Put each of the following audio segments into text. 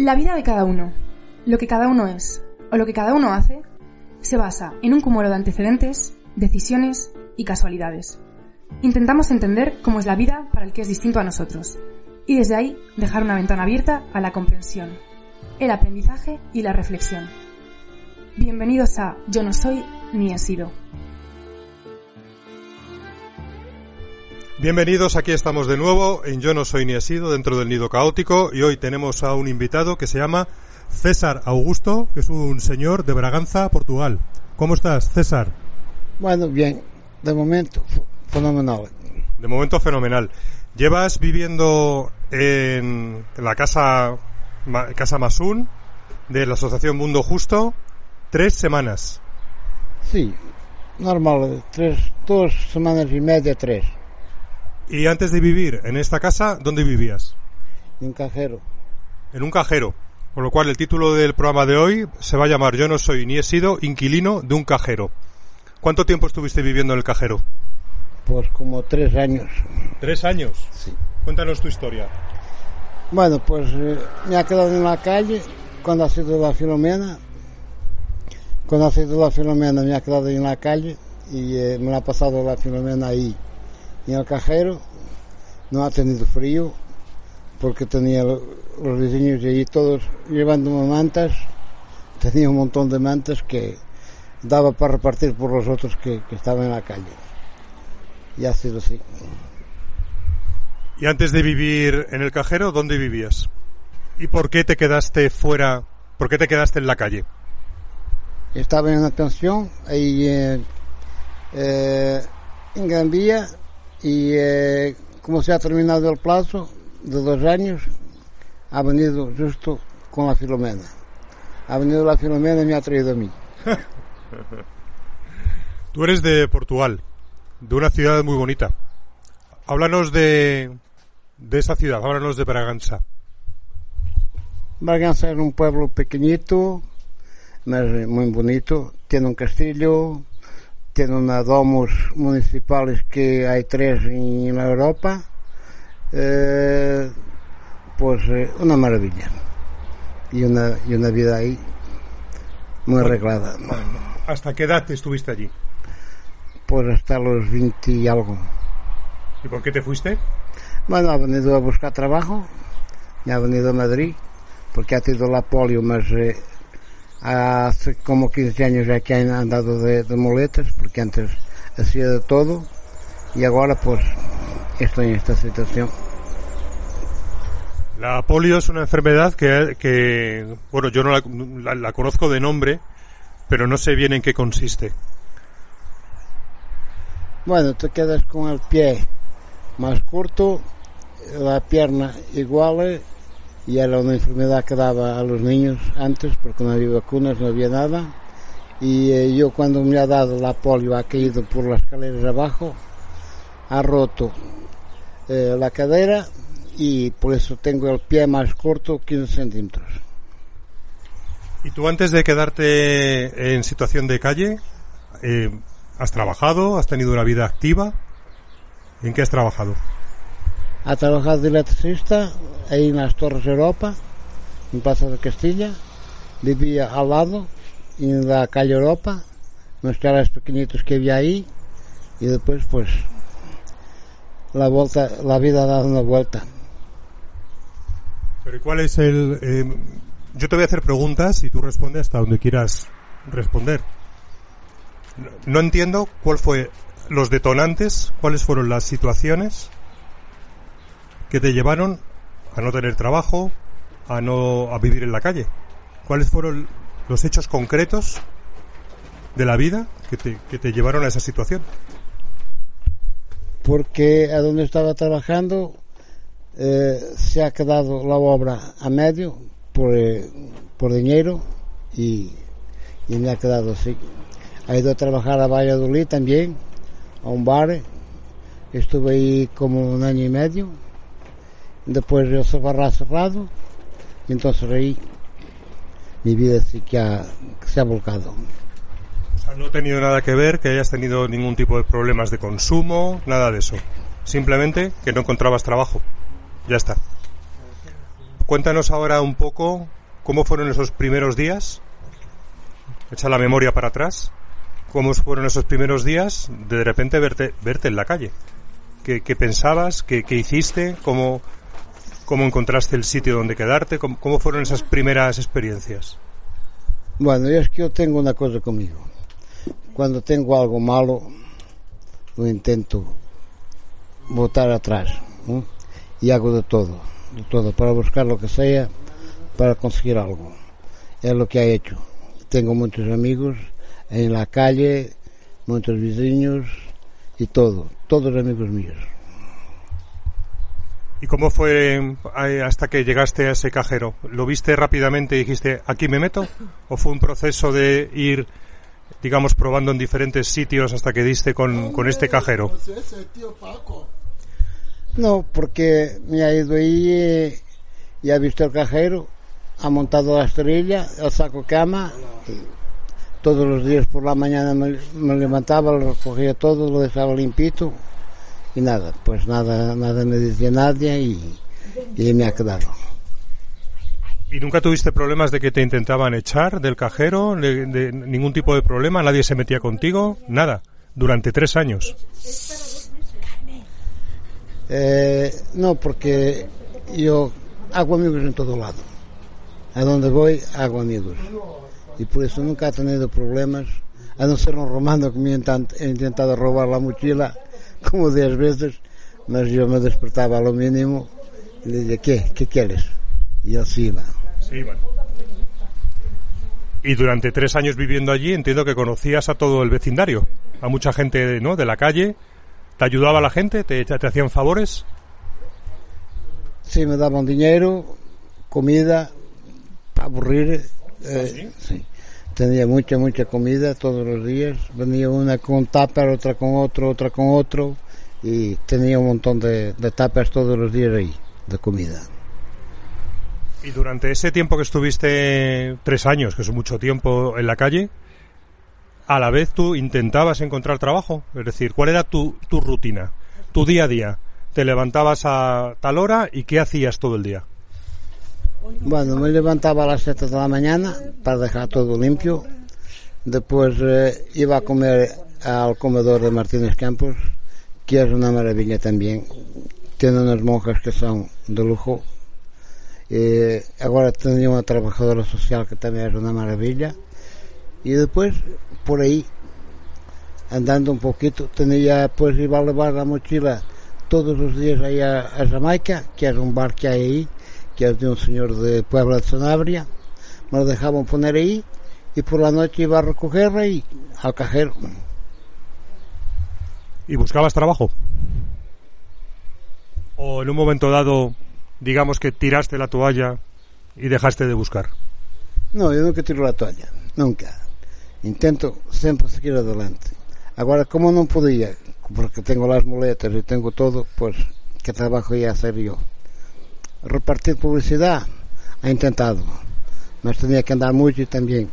La vida de cada uno, lo que cada uno es o lo que cada uno hace, se basa en un cúmulo de antecedentes, decisiones y casualidades. Intentamos entender cómo es la vida para el que es distinto a nosotros y desde ahí dejar una ventana abierta a la comprensión, el aprendizaje y la reflexión. Bienvenidos a Yo no soy ni he sido. Bienvenidos, aquí estamos de nuevo en Yo no soy ni he sido dentro del nido caótico y hoy tenemos a un invitado que se llama César Augusto, que es un señor de Braganza, Portugal. ¿Cómo estás, César? Bueno, bien, de momento fenomenal. De momento fenomenal. Llevas viviendo en la casa Casa Masun de la Asociación Mundo Justo tres semanas. Sí, normal, tres, dos semanas y media, tres. Y antes de vivir en esta casa, ¿dónde vivías? En un cajero. En un cajero. Con lo cual el título del programa de hoy se va a llamar Yo no soy ni he sido inquilino de un cajero. ¿Cuánto tiempo estuviste viviendo en el cajero? Pues como tres años. ¿Tres años? Sí. Cuéntanos tu historia. Bueno, pues eh, me ha quedado en la calle cuando ha sido la Filomena. Cuando ha sido la Filomena me ha quedado en la calle y eh, me la ha pasado la Filomena ahí en el cajero. No ha tenido frío porque tenía lo- los vecinos allí todos llevándome mantas. Tenía un montón de mantas que daba para repartir por los otros que, que estaban en la calle. Y ha sido así. Y antes de vivir en el cajero, ¿dónde vivías? ¿Y por qué te quedaste fuera? ¿Por qué te quedaste en la calle? Estaba en una pensión ahí eh, eh, en Gran Vía y eh, como se ha terminado el plazo de dos años, ha venido justo con la Filomena. Ha venido la Filomena y me ha traído a mí. Tú eres de Portugal, de una ciudad muy bonita. Háblanos de, de esa ciudad, háblanos de Braganza. Braganza es un pueblo pequeñito, mas muy bonito. Tiene un castillo, tiene unas domos municipales que hay tres en la Europa. Eh, pues eh, una maravilla. Y una, y una vida ahí muy arreglada. ¿Hasta qué edad estuviste allí? Pues hasta los 20 y algo. ¿Y por qué te fuiste? Bueno, ha venido a buscar trabajo, me ha venido a Madrid, porque ha tenido la polio, mas eh, hace como 15 años ya que han andado de, de muletas, porque antes hacía de todo, y ahora pues estoy en esta situación. La polio es una enfermedad que, que, bueno, yo no la, la- la conozco de nombre, pero no sé bien en qué consiste. Bueno, te quedas con el pie más corto, la pierna igual, y era una enfermedad que daba a los niños antes, porque no había vacunas, no había nada. Y eh, yo cuando me ha dado la polio ha caído por las escaleras abajo, ha roto eh, la cadera y por eso tengo el pie más corto, 15 centímetros. ¿Y tú antes de quedarte en situación de calle, eh, has trabajado, has tenido una vida activa? ¿En qué has trabajado? Ha trabajado de electricista ahí en las Torres Europa, en Plaza de Castilla. Vivía al lado, en la calle Europa, unos caras pequeñitos que había ahí. Y después, pues, la vuelta, la vida ha dado una vuelta. Pero ¿y cuál es el...? eh, yo te voy a hacer preguntas y tú respondes hasta donde quieras responder. No, no entiendo cuál fue los detonantes, cuáles fueron las situaciones que te llevaron a no tener trabajo, a no a vivir en la calle. ¿Cuáles fueron los hechos concretos de la vida que te, que te llevaron a esa situación? Porque a donde estaba trabajando eh, se ha quedado la obra a medio por, eh, por dinero y, y me ha quedado así. Ha ido a trabajar a Valladolid también, a un bar. Estuve ahí como un año y medio. Después el bar ha cerrado y entonces ahí mi vida sí que, ha- que se ha volcado. O sea, no ha tenido nada que ver que hayas tenido ningún tipo de problemas de consumo, nada de eso. Simplemente que no encontrabas trabajo. Ya está. cuéntanos ahora un poco cómo fueron esos primeros días. Echa la memoria para atrás. ¿Cómo fueron esos primeros días de de repente verte, verte en la calle? ¿Qué, qué pensabas? ¿Qué, qué hiciste? ¿Cómo, ¿Cómo encontraste el sitio donde quedarte? ¿Cómo, fueron esas primeras experiencias? Bueno, es que yo tengo una cosa conmigo. Cuando tengo algo malo, lo intento botar atrás. Y hago de todo, de todo, para buscar lo que sea, para conseguir algo. Es lo que he hecho. Tengo muchos amigos en la calle, muchos vecinos y todo, todos amigos míos. ¿Y cómo fue eh, hasta que llegaste a ese cajero? ¿Lo viste rápidamente y dijiste, aquí me meto? ¿O fue un proceso de ir, digamos, probando en diferentes sitios hasta que diste con, con este cajero? No, porque me ha ido ahí eh, y ha visto el cajero, ha montado la estrella, el saco cama. todos los días por la mañana me, me levantaba, lo recogía todo, lo dejaba limpito y nada, pues nada, nada me decía nadie y, y me ha quedado. ¿Y nunca tuviste problemas de que te intentaban echar del cajero? De, de ningún tipo de problema? ¿Nadie se metía contigo? Nada. Durante tres años. Eh, no, porque yo hago amigos en todo lado. A donde voy, hago amigos. Y por eso nunca he tenido problemas, a no ser un romano que me ha intentado robar la mochila como diez veces, mas yo me despertaba a lo mínimo y le decía, ¿qué? ¿Qué quieres? Y él se iba. Sí, iban. Y durante tres años viviendo allí entiendo que conocías a todo el vecindario, a mucha gente ¿no? de la calle. ¿Te ayudaba la gente? ¿Te, te hacían favores? Sí, me daban dinero, comida, para aburrir. eh, sí. Tenía mucha, mucha comida todos los días. Venía una con tupper, otra con otro, otra con otro. Y tenía un montón de, de todos los días ahí, de comida. Y durante ese tiempo que estuviste tres años, que es mucho tiempo en la calle, a la vez tú intentabas encontrar trabajo. Es decir, ¿cuál era tu, tu rutina, tu día a día? ¿Te levantabas a tal hora y qué hacías todo el día? Bueno, me levantaba a las 7 de la mañana para dejar todo limpio. Después eh, iba a comer al comedor de Martínez Campos, que es una maravilla también. Tiene unas monjas que son de lujo. Eh, ahora tenía una trabajadora social que también es una maravilla. Y después, por ahí, andando un poquito, tenía, pues iba a llevar la mochila todos los días ahí a, a Jamaica, que es un bar que hay ahí, que es de un señor de Puebla de Sanabria. Me lo dejaban poner ahí y por la noche iba a recogerla y al cajero. ¿Y buscabas trabajo? ¿O en un momento dado, digamos que tiraste la toalla y dejaste de buscar? No, yo nunca tiro la toalla, nunca. Intento sempre seguir adelante. Agora, como non podía, porque tengo las muletas e tengo todo, pues, que trabajo ia a hacer yo? Repartir publicidad, ha intentado, mas tenía que andar mucho y también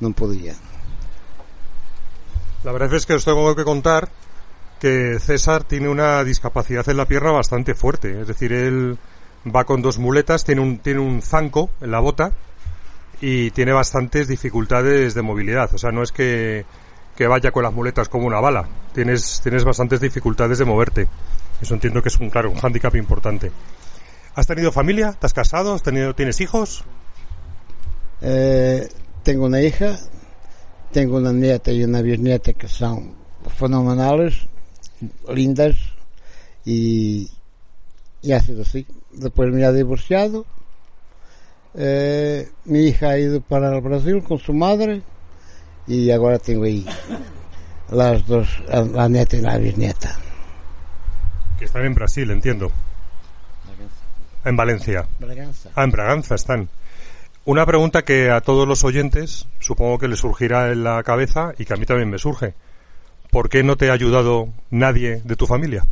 non podía. La verdad es que os tengo que contar que César tiene una discapacidad en la pierna bastante fuerte. Es decir, él va con dos muletas, tiene un, tiene un zanco en la bota y tiene bastantes dificultades de movilidad. O sea, no es que, que vaya con las muletas como una bala. Tienes, tienes bastantes dificultades de moverte. Eso entiendo que es un, claro, un hándicap importante. ¿Has tenido familia? ¿Te has casado? ¿Has tenido, ¿Tienes hijos? Eh, tengo una hija, tengo una nieta y una bisnieta que son fenomenales, lindas y, y ha sido así. Después me ha divorciado. Eh, mi hija ha ido para el Brasil con su madre y ahora tengo ahí las dos, la nieta y la bisnieta. Que están en Brasil, entiendo. En Valencia. Braganza. Ah, en Braganza están. Una pregunta que a todos los oyentes supongo que les surgirá en la cabeza y que a mí también me surge. ¿Por qué no te ha ayudado nadie de tu familia?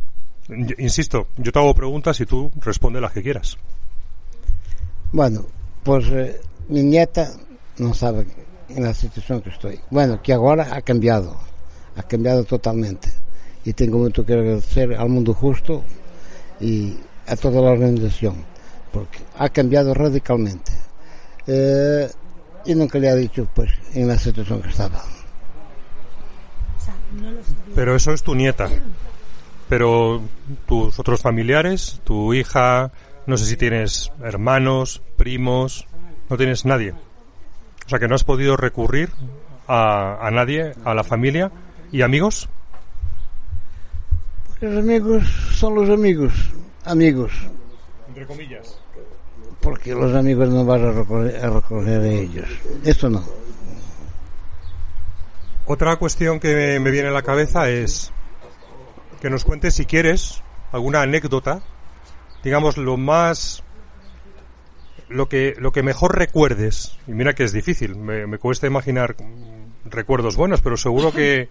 Yo- Insisto, yo te hago preguntas y tú responde las que quieras. Bueno, pues eh, mi nieta no sabe en la situación que estoy. Bueno, que ahora ha cambiado, ha cambiado totalmente. Y tengo mucho que agradecer al mundo justo y a toda la organización. porque ha cambiado radicalmente. Eh, y nunca le ha dicho, pues, en la situación que estaba. Pero eso es tu nieta. Pero tus otros familiares, tu hija, no sé si tienes hermanos, primos, no tienes nadie. O sea que no has podido recurrir a, a nadie, a la familia y amigos. Los amigos son los amigos, amigos, Entre comillas. porque los amigos no vas a recoger, a recoger de ellos. Eso no. Otra cuestión que me viene a la cabeza es que nos cuentes, si quieres, alguna anécdota, digamos, lo más. lo que, lo que mejor recuerdes. Y mira que es difícil, me, me cuesta imaginar recuerdos buenos, pero seguro que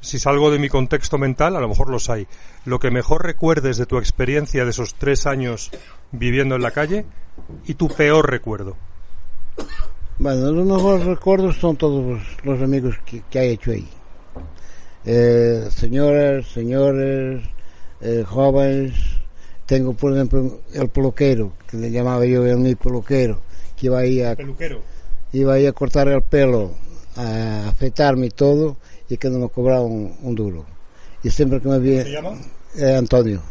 si salgo de mi contexto mental, a lo mejor los hay. Lo que mejor recuerdes de tu experiencia de esos tres años viviendo en la calle y tu peor recuerdo. Bueno, los mejores recuerdos son todos los, amigos que, que he hecho ahí. Eh, señoras, señores, eh, jóvenes. Tengo, por ejemplo, el peluquero, que le llamaba yo el mi peluquero, que iba ahí a, Peluquero. iba ahí a cortar el pelo, a afeitarme todo, y que no me cobraba un, un duro. Y siempre que me vi, ¿Se llama? eh, Antonio,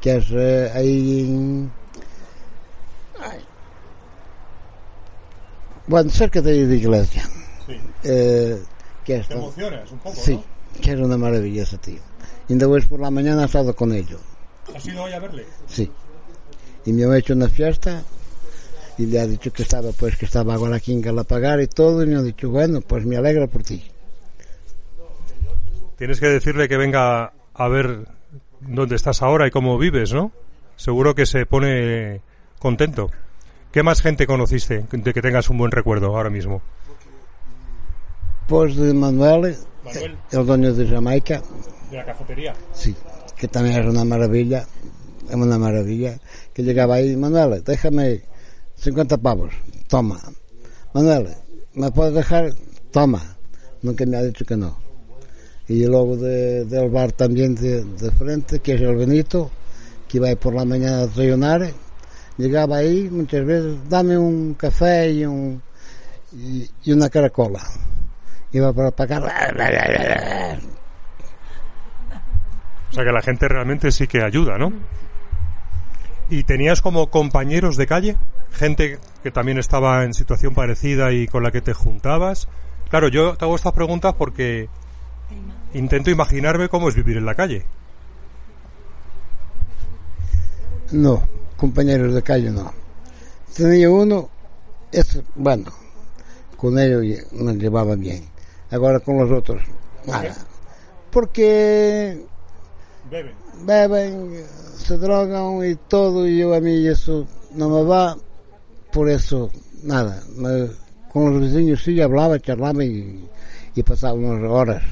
que es eh, ahí en- ay. bueno, cerca de ahí de iglesia, Sí. eh, que es, Te emocionas un poco, sí, que era una maravilla ese tío. Y después por la mañana he estado con ellos, ¿no? ¿Has ido hoy a verle? sí. Y me ha hecho una fiesta y le ha dicho que estaba, pues que estaba ahora aquí en Galapagar y todo, y me ha dicho, bueno, pues me alegra por ti. Tienes que decirle que venga a ver dónde estás ahora y cómo vives, ¿no? Seguro que se pone contento. ¿Qué más gente conociste de que tengas un buen recuerdo ahora mismo? Pues de Manuel, Manuel. el dueño de Jamaica, De la cafetería. Sí, que también es una maravilla, es una maravilla, que llegaba ahí, Manuel, déjame 50 pavos, toma. Manuel, ¿me puedes dejar? Toma. Nunca me ha dicho que no. Y luego de- del bar también de, frente, que es el Benito, que iba por la mañana a desayunar, llegaba ahí muchas veces, dame un café y, un, y, y una caracola. Iba para pagar. O sea que la gente realmente sí que ayuda, ¿no? ¿Y tenías como compañeros de calle? Gente que también estaba en situación parecida y con la que te juntabas. Claro, yo te hago estas preguntas porque intento imaginarme cómo es vivir en la calle. No, compañeros de calle no. Tenía uno, es bueno, con ellos nos llevaba bien. Ahora con los otros, nada. Porque Bebe. beben, se drogan y todo, y yo a mí eso no me va, por eso, nada. Con los vecinos sí hablaba, charlaba y, y pasaba unas horas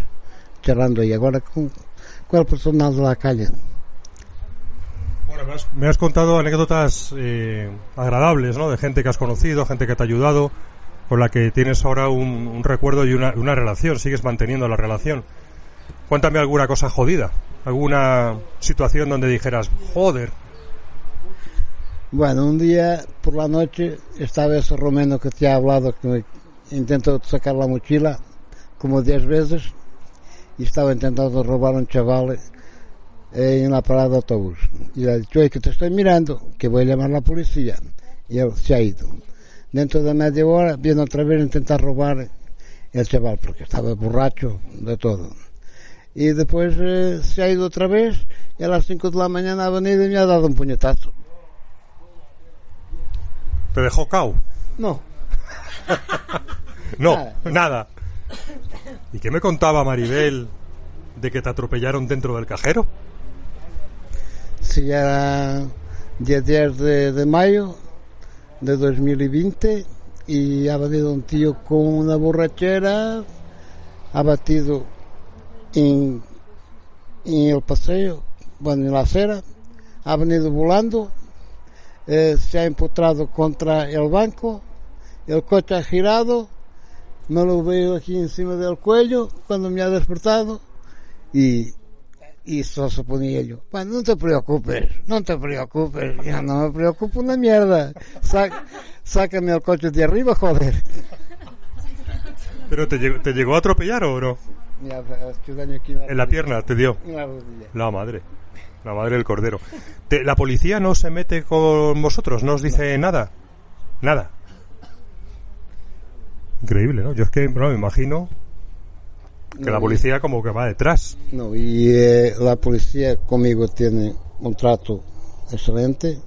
charlando, y ahora con, con el personal de la calle. Bueno, me has, me has contado anécdotas eh, agradables, ¿no? De gente que has conocido, gente que te ha ayudado, con la que tienes ahora un, un recuerdo y una, una relación, sigues manteniendo la relación. Cuéntame alguna cosa jodida, alguna situación donde dijeras, joder, Bueno, un día por la noche estaba ese romeno que te ha hablado, que intentó sacar la mochila como 10 veces y estaba intentando robar a un chaval eh, en la parada de autobús. Y le ha dicho, oye, que te estoy mirando, que voy a llamar a policía. Y él se ha ido. Dentro de media hora viene otra vez a intentar robar el chaval, porque estaba borracho de todo. Y después eh, se ha ido otra vez y a las 5 de la mañana ha me ha dado un puñetazo. Te dejó cao. No, No, Nada. nada. ¿Y qué me contaba Maribel de que te atropellaron dentro del cajero? Sí, era día 10 de, de mayo de 2020 y ha venido un tío con una borrachera, ha batido en, en el paseo, bueno, en la acera, ha venido volando, eh, se ha empotrado contra el banco, el coche ha girado, me lo veo aquí encima del cuello cuando me ha despertado y y solo se ponía yo, bueno, no te preocupes, no te preocupes, ya no me preocupo una mierda, sácame el coche de arriba, joder. ¿Pero te llegó, te llegó a atropellar o no? en la pierna te dio. La madre. La madre del cordero. ¿La policía no se mete con vosotros? ¿No os dice nada? Nada. Increíble, ¿no? Yo es que me imagino que la policía como que va detrás. No, y eh, la policía conmigo tiene un trato excelente,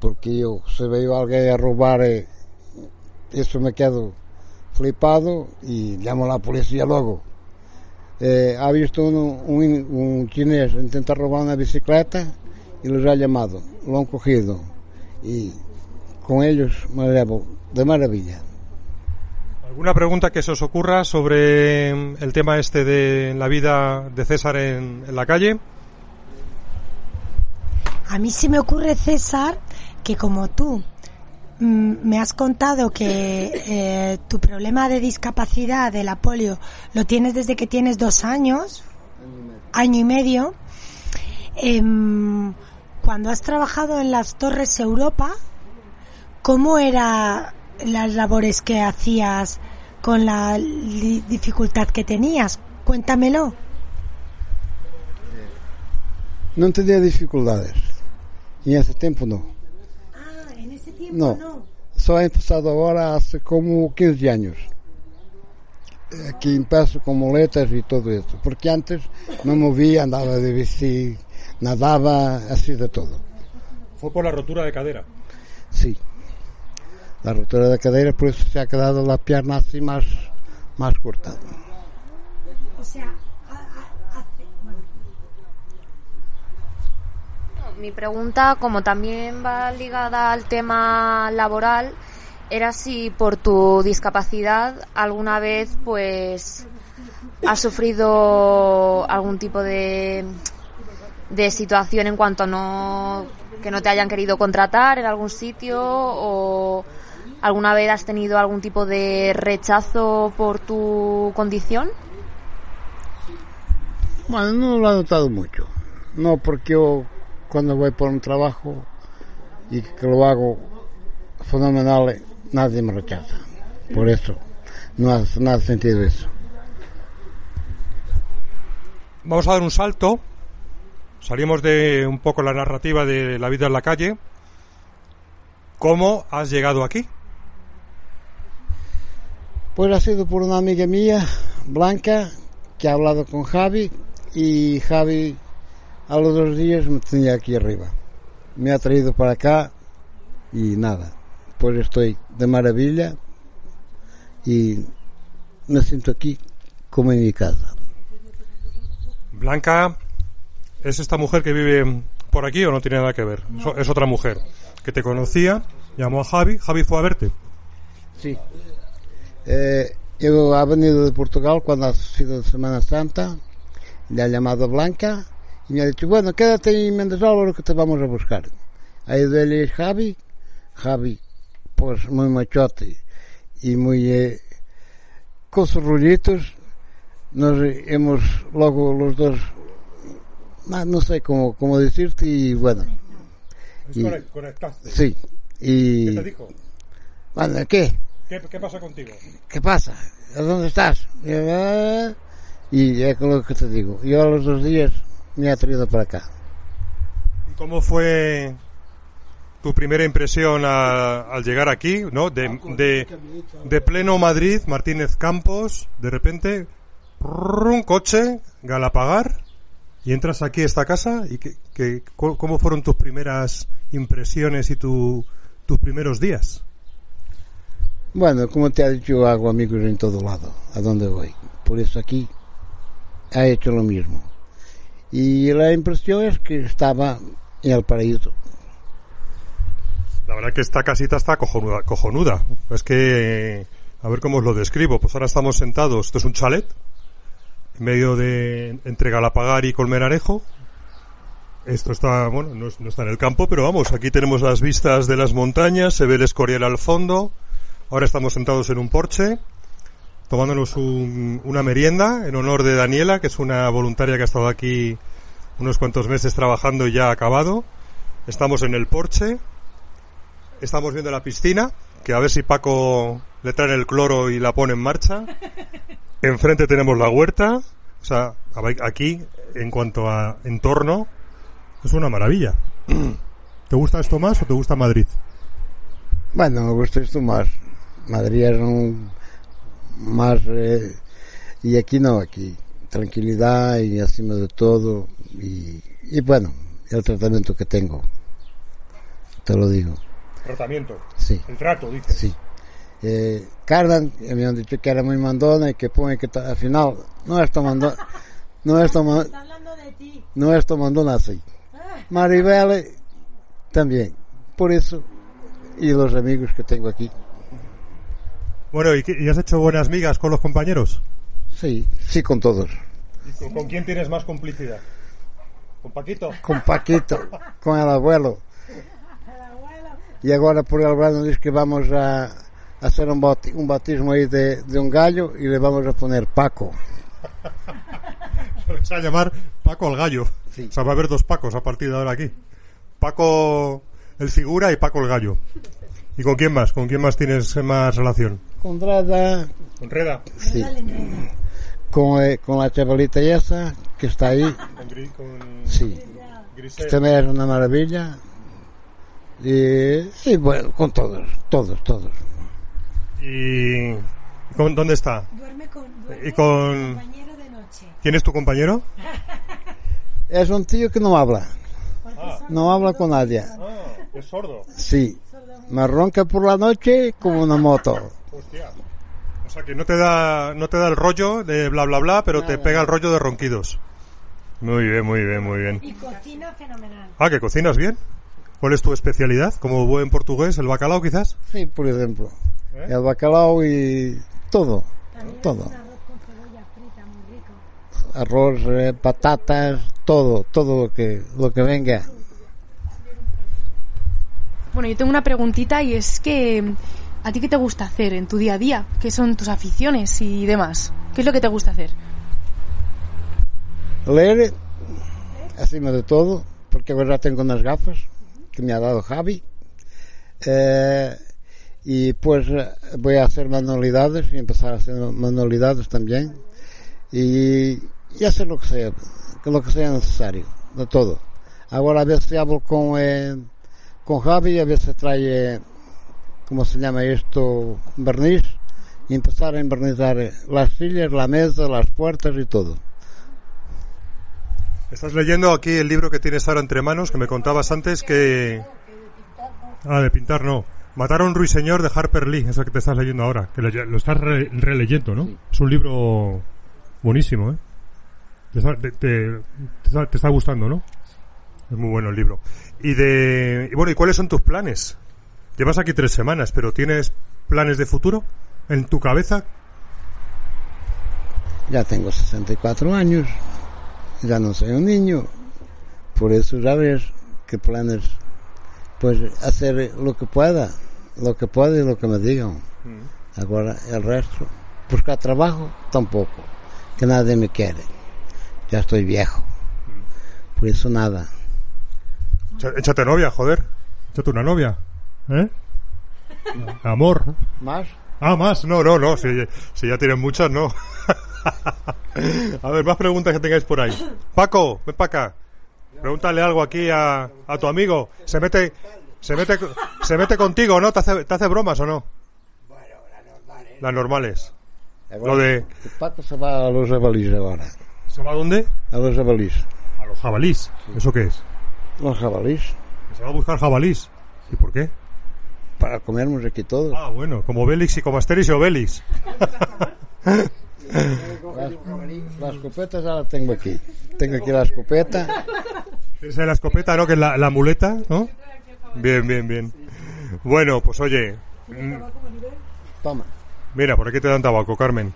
porque yo si veo a alguien a robar, eh, eso me quedo flipado y llamo a la policía luego. Eh, ha visto un, un, chinés intentar robar una bicicleta y los ha llamado, lo han cogido y con ellos me llevo de maravilla. ¿Alguna pregunta que se os ocurra sobre el tema este de la vida de César en, la calle? A mí se me ocurre, César, que como tú mm, me has contado que eh, tu problema de discapacidad de la polio lo tienes desde que tienes dos años, año y medio, em, cuando has trabajado en las Torres Europa, ¿cómo era las labores que hacías con la dificultad que tenías. Cuéntamelo. No tenía dificultades. Y en ese tiempo no. Ah, en ese tiempo no. no. Só he empezado ahora hace como 15 años. Aquí empiezo con muletas y todo eso. Porque antes no movía, andaba de bici, nadaba, así de todo. ¿Fue por la rotura de cadera? Sí la rotura de cadera, por eso se ha quedado la pierna así más, más corta. O sea, Mi pregunta, como también va ligada al tema laboral, era si por tu discapacidad alguna vez pues has sufrido algún tipo de, de situación en cuanto a no que no te hayan querido contratar en algún sitio o ¿Alguna vez has tenido algún tipo de rechazo por tu condición? Bueno, no lo he notado mucho. No, porque yo cuando voy por un trabajo y que lo hago fenomenal, nadie me rechaza. Por eso, no ha nada sentido eso. Vamos a dar un salto. Salimos de un poco la narrativa de la vida en la calle. ¿Cómo has llegado aquí? Pues ha sido por una amiga mía, Blanca, que ha hablado con Javi y Javi a los dos días me tenía aquí arriba. Me ha traído para acá y nada, pues estoy de maravilla y me siento aquí como en mi casa. Blanca, ¿es esta mujer que vive por aquí o no tiene nada que ver? Es otra mujer que te conocía, llamó a Javi, Javi fue a verte. Sí, eh, yo ha venido de Portugal cuando ha sido Semana Santa, le ha llamado Blanca y me ha dicho, bueno, quédate en Mendes Álvaro que te vamos a buscar. Ha ido él y Javi, Javi, pues muy machote y muy eh, con sus rollitos, nos hemos luego los dos, no, sé cómo, cómo decirte y bueno. Y, conectaste. Sí. Y, ¿Qué te dijo? Bueno, ¿qué? ¿Qué, pasa contigo? ¿Qué pasa? ¿Dónde estás? Y es lo que te digo. Yo a los dos días me he traído para acá. ¿Cómo fue tu primera impresión al llegar aquí, ¿no? De, de, pleno Madrid, Martínez Campos, de repente, un coche, Galapagar, y entras aquí a esta casa, y que, ¿cómo fueron tus primeras impresiones y tu, tus primeros días? Bueno, como te ha dicho, hago amigos en todo lado, a donde voy. Por eso aquí ha hecho lo mismo. Y la impresión es que estaba en el paraíso. La verdad que esta casita está cojonuda. cojonuda. Es que, a ver cómo os lo describo. Pues ahora estamos sentados, esto es un chalet, en medio de, entre Galapagar y Colmenarejo. Esto está, bueno, no, no está en el campo, pero vamos, aquí tenemos las vistas de las montañas, se ve el Escorial al fondo, Ahora estamos sentados en un porche, tomándonos una merienda en honor de Daniela, que es una voluntaria que ha estado aquí unos cuantos meses trabajando y ya acabado. Estamos en el porche. Estamos viendo la piscina, que a ver si Paco le trae el cloro y la pone en marcha. Enfrente tenemos la huerta. O sea, aquí, en cuanto a entorno, es una maravilla. ¿Te gusta esto más o te gusta Madrid? Bueno, me gusta esto más. Madrid es un más eh, y aquí no, aquí tranquilidad y encima de todo y, y bueno, el tratamiento que tengo, te lo digo. ¿Tratamiento? Sí. ¿El trato, dices? Sí. Eh, Cardan, me han dicho que era muy mandona y que pone que al final no es mandona, no es mandona, no es mandona así. Maribel también, por eso, y los amigos que tengo aquí. Bueno, ¿y, ¿y has hecho buenas migas con los compañeros? Sí, sí, con todos. ¿Y con, quién tienes más complicidad? ¿Con Paquito? Con Paquito, con el abuelo. Y ahora por el abuelo dice que vamos a hacer un, un bautismo ahí de, de, un gallo y le vamos a poner Paco. Se va a llamar Paco el gallo. Sí. O sea, va a haber dos Pacos a partir de ahora aquí. Paco el figura y Paco el gallo. ¿Y con quién más? ¿Con quién más tienes más relación? Con Reda. ¿Con Reda? Sí. Con, eh, con la chavalita esa que está ahí. Con, sí. Grisel. Este es una maravilla. Y, y, bueno, con todos, todos, todos. ¿Y con, dónde está? Duerme con, duerme ¿Y con... compañero de noche. ¿Quién es tu compañero? Es un tío que no habla. Ah. No habla con nadie. Ah, es sordo. Sí. Me ronca por la noche como una moto. Hostia. O sea que no te da, no te da el rollo de bla bla bla, pero te pega el rollo de ronquidos. Muy bien, muy bien, muy bien. Y cocina fenomenal. Ah, que cocinas bien. ¿Cuál es tu especialidad? Como buen portugués, el bacalao quizás. Sí, por ejemplo. El bacalao y todo. todo. arroz con cebolla frita muy rico. Arroz, eh, patatas, todo, todo lo que, lo que venga. Bueno, yo tengo una preguntita y es que ¿a ti qué te gusta hacer en tu día a día? ¿Qué son tus aficiones y demás? ¿Qué es lo que te gusta hacer? Leer, encima de todo, porque ahora tengo unas gafas que me ha dado Javi. Eh, y pues voy a hacer manualidades y empezar a hacer manualidades también. Y, y hacer lo que sea, lo que sea necesario, de todo. Ahora a veces hablo con, eh, con Javi, a veces trae, ¿cómo se llama esto? Verniz. Y empezar a envernizar las sillas, la mesa, las puertas y todo. Estás leyendo aquí el libro que tienes ahora entre manos, que me contabas antes que... Ah, de pintar no. Mataron Ruiseñor de Harper Lee, eso que te estás leyendo ahora, que lo estás re releyendo, ¿no? Sí. Es un libro buenísimo, ¿eh? Te está, te, te, está, te está, gustando, ¿no? Es muy bueno el libro. Y de... Y bueno, ¿y cuáles son tus planes? Llevas aquí tres semanas, pero ¿tienes planes de futuro en tu cabeza? Ya tengo 64 años, ya no soy un niño, por eso ya ves qué planes pues hacer lo que pueda, lo que pueda y lo que me digan. Mm. Ahora el resto, buscar trabajo tampoco, que nadie me quiere. Ya estoy viejo. Mm. Por eso nada. Échate novia, joder. Échate una novia. ¿Eh? Amor. ¿Más? Ah, más. No, no, no. Si, si ya tienen muchas, no. a ver, más preguntas que tengáis por ahí. Paco, ven para acá. Pregúntale algo aquí a, a, tu amigo. Se mete, se mete, se mete contigo, ¿no? ¿Te hace, te hace bromas o no? Bueno, las normales. Las normales. Lo de, Paco se va a los jabalíes ahora. ¿Se va a dónde? A los jabalíes. A los jabalís. ¿Eso qué es? Los jabalíes. Se va a buscar jabalís. ¿Y por qué? Para comernos aquí todos. Ah, bueno, como Bélix y como Asterix y Obelix. Las, las escopetas ya las tengo aquí. Tengo aquí la escopeta. Esa es la escopeta, ¿no? Que es la, la muleta, ¿no? Bien, bien, bien. Bueno, pues oye. mm, Toma. Mira, por aquí te dan tabaco, Carmen.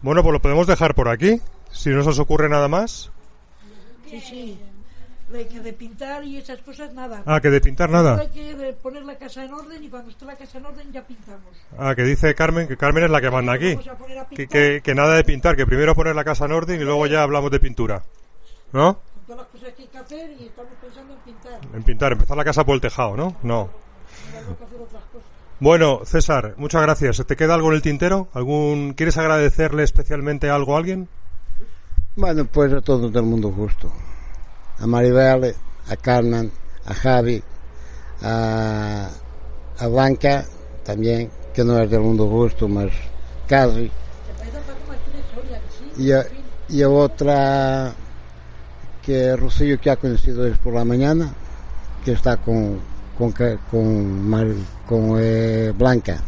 Bueno, pues lo podemos dejar por aquí. Si no se os ocurre nada más. Sí, sí. De que de pintar y esas cosas, nada. Ah, que de pintar nada. Hay que de poner la casa en orden y cuando esté la casa en orden ya pintamos. Ah, que dice Carmen que Carmen es la que manda aquí. A Que, que, que nada de pintar, que primero poner la casa en orden y luego ya hablamos de pintura. ¿No? todas las cosas que hay que hacer y estamos pensando en pintar. En pintar, empezar la casa por el tejado, ¿no? No. Bueno, César, muchas gracias. ¿Te queda algo en el tintero? ¿Algún ¿Quieres agradecerle especialmente algo a alguien? Bueno, pues a todo el mundo justo. A Maribel, a Carmen, a Javi, a, Blanca también, que no es del mundo justo, mas casi. Y a, y a otra que Rocío que ha conocido hoy por la mañana, que está con, con, con, con eh, Blanca.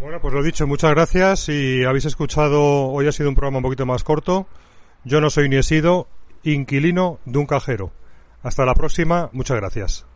Bueno, pues lo dicho, muchas gracias. Y habéis escuchado, hoy ha sido un programa un poquito más corto. Yo no soy ni he sido inquilino de un cajero. Hasta la próxima, muchas gracias.